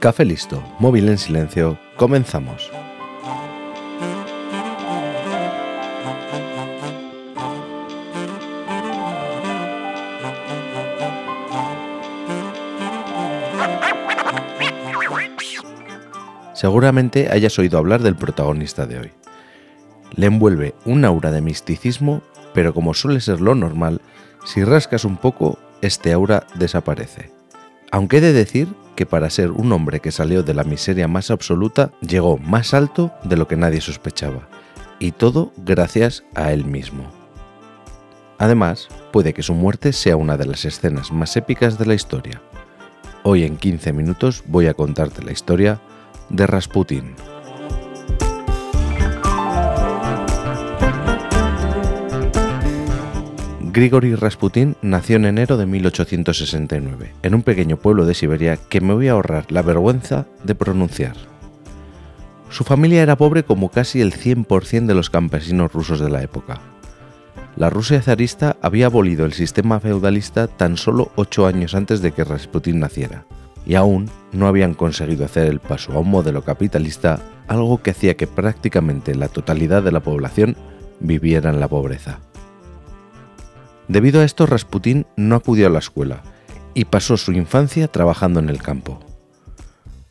Café listo, móvil en silencio, comenzamos. Seguramente hayas oído hablar del protagonista de hoy. Le envuelve un aura de misticismo, pero como suele ser lo normal, si rascas un poco, este aura desaparece. Aunque he de decir que para ser un hombre que salió de la miseria más absoluta, llegó más alto de lo que nadie sospechaba, y todo gracias a él mismo. Además, puede que su muerte sea una de las escenas más épicas de la historia. Hoy en 15 minutos voy a contarte la historia de Rasputin. Grigori Rasputin nació en enero de 1869, en un pequeño pueblo de Siberia que me voy a ahorrar la vergüenza de pronunciar. Su familia era pobre como casi el 100% de los campesinos rusos de la época. La Rusia zarista había abolido el sistema feudalista tan solo ocho años antes de que Rasputin naciera, y aún no habían conseguido hacer el paso a un modelo capitalista, algo que hacía que prácticamente la totalidad de la población viviera en la pobreza. Debido a esto, Rasputín no acudió a la escuela y pasó su infancia trabajando en el campo.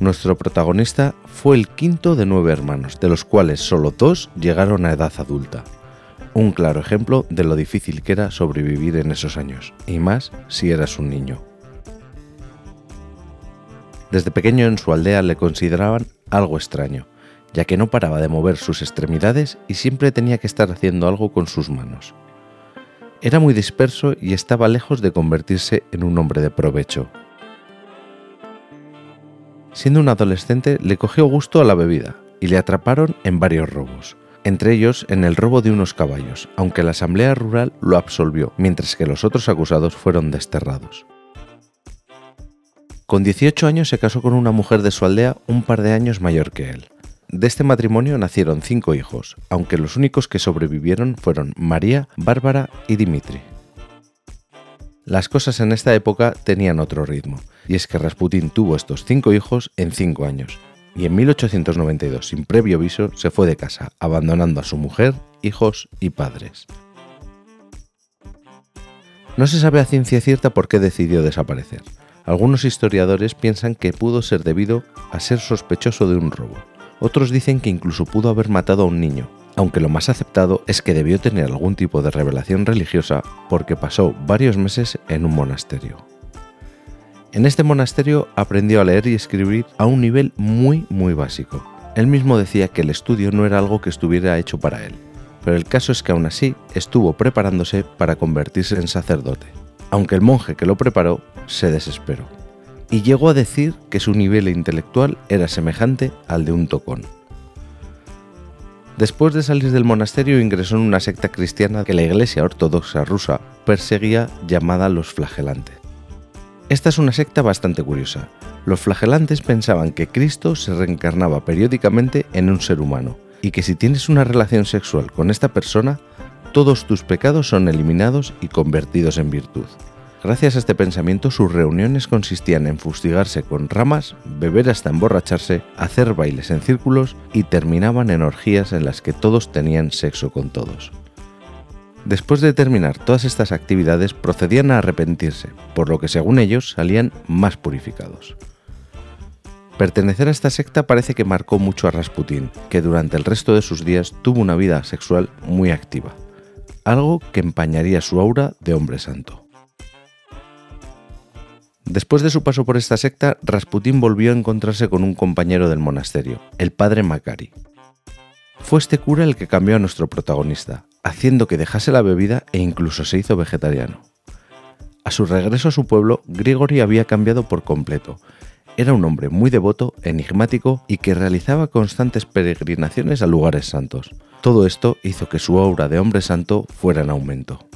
Nuestro protagonista fue el quinto de nueve hermanos, de los cuales solo dos llegaron a edad adulta. Un claro ejemplo de lo difícil que era sobrevivir en esos años, y más si eras un niño. Desde pequeño en su aldea le consideraban algo extraño, ya que no paraba de mover sus extremidades y siempre tenía que estar haciendo algo con sus manos. Era muy disperso y estaba lejos de convertirse en un hombre de provecho. Siendo un adolescente le cogió gusto a la bebida y le atraparon en varios robos, entre ellos en el robo de unos caballos, aunque la Asamblea Rural lo absolvió, mientras que los otros acusados fueron desterrados. Con 18 años se casó con una mujer de su aldea un par de años mayor que él. De este matrimonio nacieron cinco hijos, aunque los únicos que sobrevivieron fueron María, Bárbara y Dimitri. Las cosas en esta época tenían otro ritmo, y es que Rasputin tuvo estos cinco hijos en cinco años, y en 1892, sin previo aviso, se fue de casa, abandonando a su mujer, hijos y padres. No se sabe a ciencia cierta por qué decidió desaparecer. Algunos historiadores piensan que pudo ser debido a ser sospechoso de un robo, otros dicen que incluso pudo haber matado a un niño, aunque lo más aceptado es que debió tener algún tipo de revelación religiosa porque pasó varios meses en un monasterio. En este monasterio aprendió a leer y escribir a un nivel muy muy básico. Él mismo decía que el estudio no era algo que estuviera hecho para él, pero el caso es que aún así estuvo preparándose para convertirse en sacerdote, aunque el monje que lo preparó se desesperó y llegó a decir que su nivel intelectual era semejante al de un tocón. Después de salir del monasterio ingresó en una secta cristiana que la Iglesia Ortodoxa rusa perseguía llamada los flagelantes. Esta es una secta bastante curiosa. Los flagelantes pensaban que Cristo se reencarnaba periódicamente en un ser humano y que si tienes una relación sexual con esta persona, todos tus pecados son eliminados y convertidos en virtud. Gracias a este pensamiento, sus reuniones consistían en fustigarse con ramas, beber hasta emborracharse, hacer bailes en círculos y terminaban en orgías en las que todos tenían sexo con todos. Después de terminar todas estas actividades, procedían a arrepentirse, por lo que según ellos salían más purificados. Pertenecer a esta secta parece que marcó mucho a Rasputín, que durante el resto de sus días tuvo una vida sexual muy activa, algo que empañaría su aura de hombre santo. Después de su paso por esta secta, Rasputín volvió a encontrarse con un compañero del monasterio, el padre Macari. Fue este cura el que cambió a nuestro protagonista, haciendo que dejase la bebida e incluso se hizo vegetariano. A su regreso a su pueblo, Grigori había cambiado por completo. Era un hombre muy devoto, enigmático y que realizaba constantes peregrinaciones a lugares santos. Todo esto hizo que su aura de hombre santo fuera en aumento.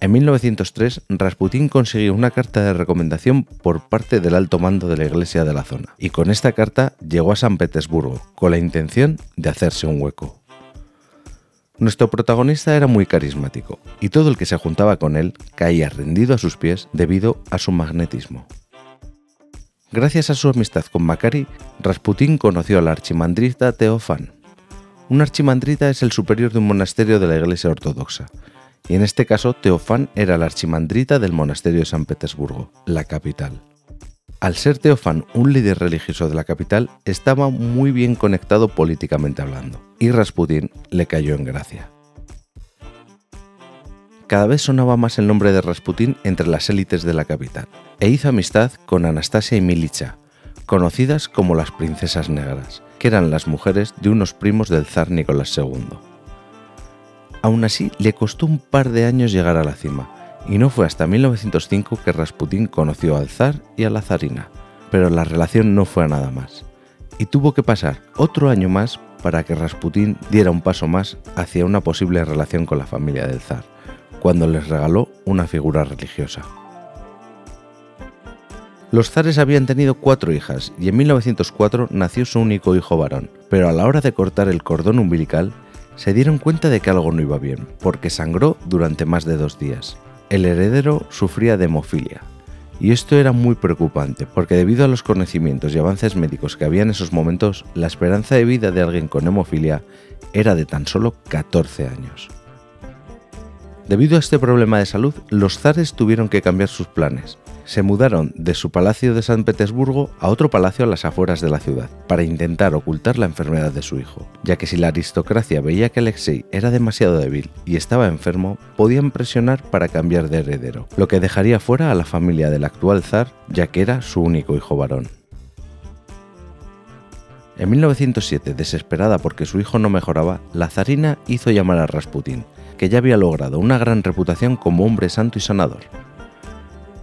En 1903, Rasputín consiguió una carta de recomendación por parte del alto mando de la iglesia de la zona, y con esta carta llegó a San Petersburgo, con la intención de hacerse un hueco. Nuestro protagonista era muy carismático, y todo el que se juntaba con él caía rendido a sus pies debido a su magnetismo. Gracias a su amistad con Macari, Rasputín conoció al archimandrita Teofán. Un archimandrita es el superior de un monasterio de la Iglesia Ortodoxa, y en este caso Teofán era el archimandrita del monasterio de San Petersburgo, la capital. Al ser Teofán un líder religioso de la capital, estaba muy bien conectado políticamente hablando, y Rasputín le cayó en gracia. Cada vez sonaba más el nombre de Rasputín entre las élites de la capital, e hizo amistad con Anastasia y Milicha, conocidas como las princesas negras, que eran las mujeres de unos primos del zar Nicolás II. Aún así, le costó un par de años llegar a la cima, y no fue hasta 1905 que Rasputín conoció al zar y a la zarina, pero la relación no fue a nada más, y tuvo que pasar otro año más para que Rasputín diera un paso más hacia una posible relación con la familia del zar, cuando les regaló una figura religiosa. Los zares habían tenido cuatro hijas y en 1904 nació su único hijo varón, pero a la hora de cortar el cordón umbilical se dieron cuenta de que algo no iba bien, porque sangró durante más de dos días. El heredero sufría de hemofilia, y esto era muy preocupante, porque debido a los conocimientos y avances médicos que había en esos momentos, la esperanza de vida de alguien con hemofilia era de tan solo 14 años. Debido a este problema de salud, los zares tuvieron que cambiar sus planes, se mudaron de su palacio de San Petersburgo a otro palacio a las afueras de la ciudad, para intentar ocultar la enfermedad de su hijo, ya que si la aristocracia veía que Alexei era demasiado débil y estaba enfermo, podían presionar para cambiar de heredero, lo que dejaría fuera a la familia del actual zar, ya que era su único hijo varón. En 1907, desesperada porque su hijo no mejoraba, la zarina hizo llamar a Rasputín, que ya había logrado una gran reputación como hombre santo y sanador,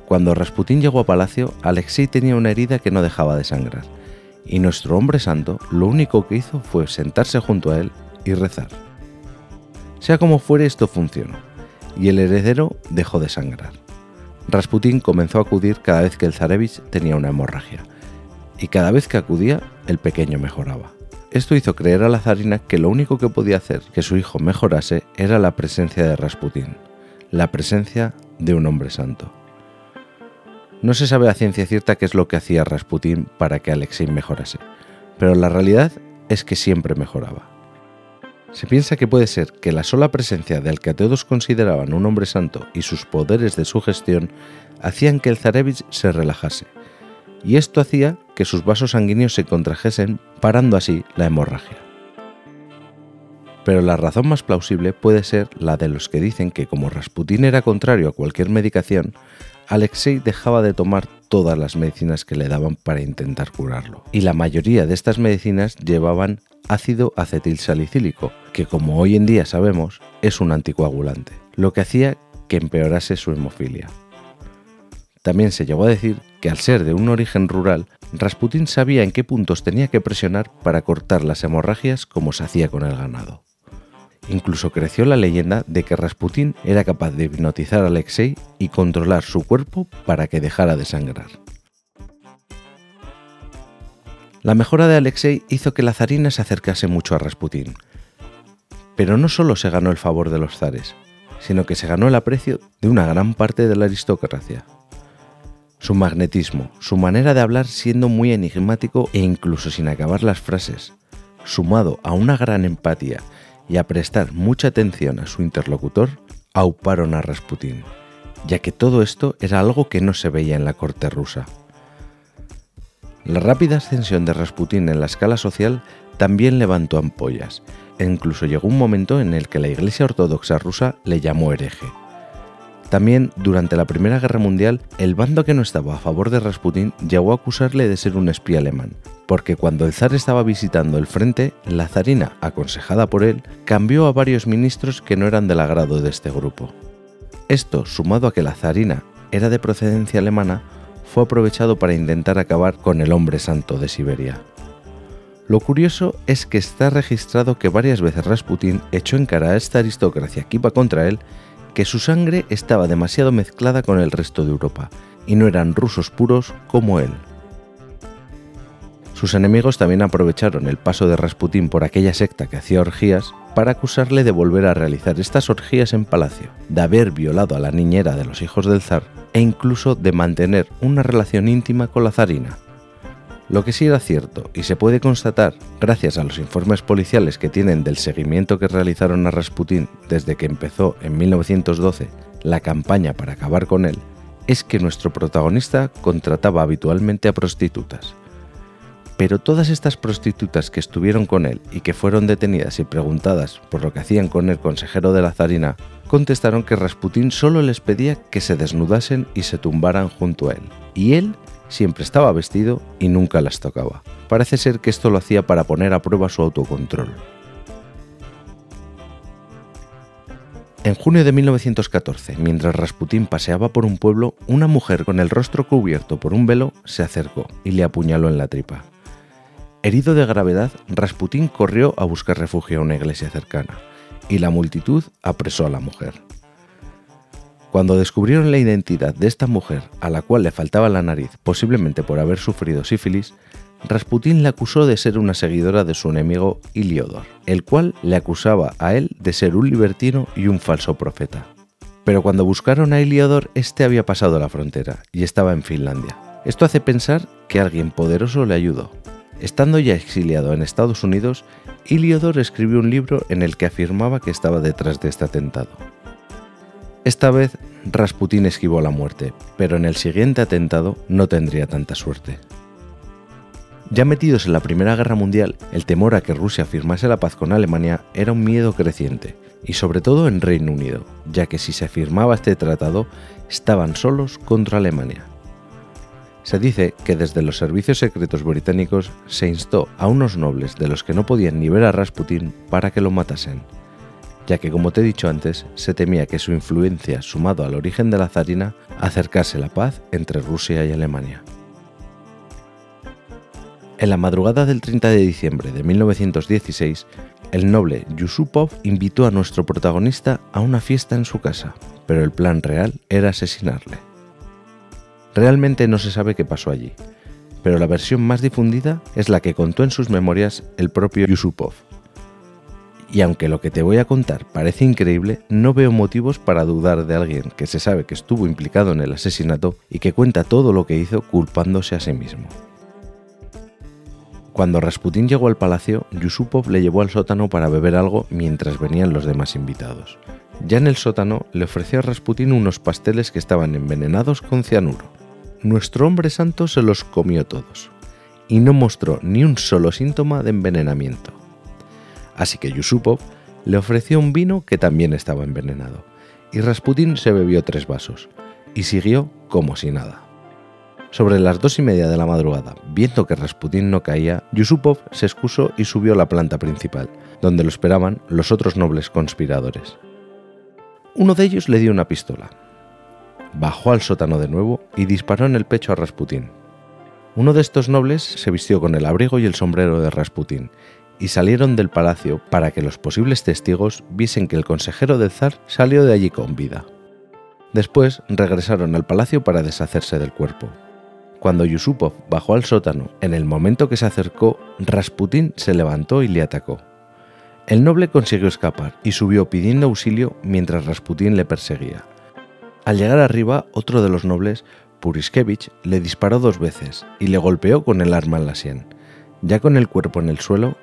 cuando Rasputín llegó a palacio, Alexei tenía una herida que no dejaba de sangrar, y nuestro hombre santo lo único que hizo fue sentarse junto a él y rezar. Sea como fuere, esto funcionó, y el heredero dejó de sangrar. Rasputín comenzó a acudir cada vez que el zarevich tenía una hemorragia, y cada vez que acudía, el pequeño mejoraba. Esto hizo creer a la zarina que lo único que podía hacer que su hijo mejorase era la presencia de Rasputín, la presencia de un hombre santo. No se sabe a ciencia cierta qué es lo que hacía Rasputín para que Alexei mejorase, pero la realidad es que siempre mejoraba. Se piensa que puede ser que la sola presencia del que todos consideraban un hombre santo y sus poderes de sugestión hacían que el zarevich se relajase, y esto hacía que sus vasos sanguíneos se contrajesen, parando así la hemorragia. Pero la razón más plausible puede ser la de los que dicen que como Rasputín era contrario a cualquier medicación, Alexei dejaba de tomar todas las medicinas que le daban para intentar curarlo. Y la mayoría de estas medicinas llevaban ácido acetilsalicílico, que como hoy en día sabemos es un anticoagulante, lo que hacía que empeorase su hemofilia. También se llegó a decir que al ser de un origen rural, Rasputín sabía en qué puntos tenía que presionar para cortar las hemorragias como se hacía con el ganado. Incluso creció la leyenda de que Rasputín era capaz de hipnotizar a Alexei y controlar su cuerpo para que dejara de sangrar. La mejora de Alexei hizo que la zarina se acercase mucho a Rasputín. Pero no solo se ganó el favor de los zares, sino que se ganó el aprecio de una gran parte de la aristocracia. Su magnetismo, su manera de hablar siendo muy enigmático e incluso sin acabar las frases, sumado a una gran empatía y a prestar mucha atención a su interlocutor, auparon a Rasputín, ya que todo esto era algo que no se veía en la corte rusa. La rápida ascensión de Rasputín en la escala social también levantó ampollas, e incluso llegó un momento en el que la Iglesia Ortodoxa rusa le llamó hereje. También, durante la Primera Guerra Mundial, el bando que no estaba a favor de Rasputín llegó a acusarle de ser un espía alemán, porque cuando el zar estaba visitando el frente, la zarina, aconsejada por él, cambió a varios ministros que no eran del agrado de este grupo. Esto, sumado a que la zarina era de procedencia alemana, fue aprovechado para intentar acabar con el hombre santo de Siberia. Lo curioso es que está registrado que varias veces Rasputín echó en cara a esta aristocracia que iba contra él que su sangre estaba demasiado mezclada con el resto de Europa y no eran rusos puros como él. Sus enemigos también aprovecharon el paso de Rasputín por aquella secta que hacía orgías para acusarle de volver a realizar estas orgías en palacio, de haber violado a la niñera de los hijos del zar e incluso de mantener una relación íntima con la zarina, Lo que sí era cierto, y se puede constatar gracias a los informes policiales que tienen del seguimiento que realizaron a Rasputin desde que empezó en 1912 la campaña para acabar con él, es que nuestro protagonista contrataba habitualmente a prostitutas. Pero todas estas prostitutas que estuvieron con él y que fueron detenidas y preguntadas por lo que hacían con el consejero de la zarina, contestaron que Rasputin solo les pedía que se desnudasen y se tumbaran junto a él, y él siempre estaba vestido y nunca las tocaba. Parece ser que esto lo hacía para poner a prueba su autocontrol. En junio de 1914, mientras Rasputín paseaba por un pueblo, una mujer con el rostro cubierto por un velo se acercó y le apuñaló en la tripa. Herido de gravedad, Rasputín corrió a buscar refugio a una iglesia cercana, y la multitud apresó a la mujer. Cuando descubrieron la identidad de esta mujer, a la cual le faltaba la nariz, posiblemente por haber sufrido sífilis, Rasputín la acusó de ser una seguidora de su enemigo Iliodor, el cual le acusaba a él de ser un libertino y un falso profeta. Pero cuando buscaron a Iliodor, este había pasado la frontera y estaba en Finlandia. Esto hace pensar que alguien poderoso le ayudó. Estando ya exiliado en Estados Unidos, Iliodor escribió un libro en el que afirmaba que estaba detrás de este atentado. Esta vez Rasputín esquivó la muerte, pero en el siguiente atentado no tendría tanta suerte. Ya metidos en la Primera Guerra Mundial, el temor a que Rusia firmase la paz con Alemania era un miedo creciente, y sobre todo en Reino Unido, ya que si se firmaba este tratado, estaban solos contra Alemania. Se dice que desde los servicios secretos británicos se instó a unos nobles de los que no podían ni ver a Rasputín para que lo matasen, ya que como te he dicho antes, se temía que su influencia, sumado al origen de la zarina, acercase la paz entre Rusia y Alemania. En la madrugada del 30 de diciembre de 1916, el noble Yusupov invitó a nuestro protagonista a una fiesta en su casa, pero el plan real era asesinarle. Realmente no se sabe qué pasó allí, pero la versión más difundida es la que contó en sus memorias el propio Yusupov, y aunque lo que te voy a contar parece increíble, no veo motivos para dudar de alguien que se sabe que estuvo implicado en el asesinato y que cuenta todo lo que hizo culpándose a sí mismo. Cuando Rasputín llegó al palacio, Yusupov le llevó al sótano para beber algo mientras venían los demás invitados. Ya en el sótano le ofreció a Rasputín unos pasteles que estaban envenenados con cianuro. Nuestro hombre santo se los comió todos y no mostró ni un solo síntoma de envenenamiento así que Yusupov le ofreció un vino que también estaba envenenado, y Rasputin se bebió tres vasos, y siguió como si nada. Sobre las dos y media de la madrugada, viendo que Rasputin no caía, Yusupov se excusó y subió a la planta principal, donde lo esperaban los otros nobles conspiradores. Uno de ellos le dio una pistola. Bajó al sótano de nuevo y disparó en el pecho a Rasputin. Uno de estos nobles se vistió con el abrigo y el sombrero de Rasputin y salieron del palacio para que los posibles testigos viesen que el consejero del zar salió de allí con vida. Después regresaron al palacio para deshacerse del cuerpo. Cuando Yusupov bajó al sótano, en el momento que se acercó, Rasputín se levantó y le atacó. El noble consiguió escapar y subió pidiendo auxilio mientras Rasputín le perseguía. Al llegar arriba, otro de los nobles, Puriskevich, le disparó dos veces y le golpeó con el arma en la sien. Ya con el cuerpo en el suelo,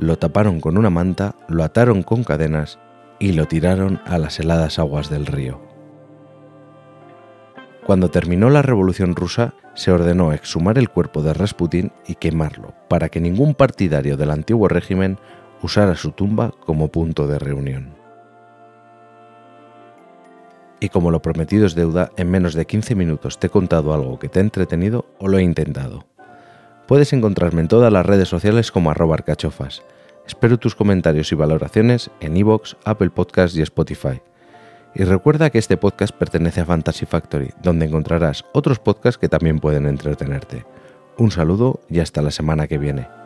lo taparon con una manta, lo ataron con cadenas y lo tiraron a las heladas aguas del río. Cuando terminó la Revolución rusa, se ordenó exhumar el cuerpo de Rasputin y quemarlo, para que ningún partidario del antiguo régimen usara su tumba como punto de reunión. Y como lo prometido es deuda, en menos de 15 minutos te he contado algo que te ha entretenido o lo he intentado. Puedes encontrarme en todas las redes sociales como arroba arcachofas. Espero tus comentarios y valoraciones en iVoox, Apple Podcasts y Spotify. Y recuerda que este podcast pertenece a Fantasy Factory, donde encontrarás otros podcasts que también pueden entretenerte. Un saludo y hasta la semana que viene.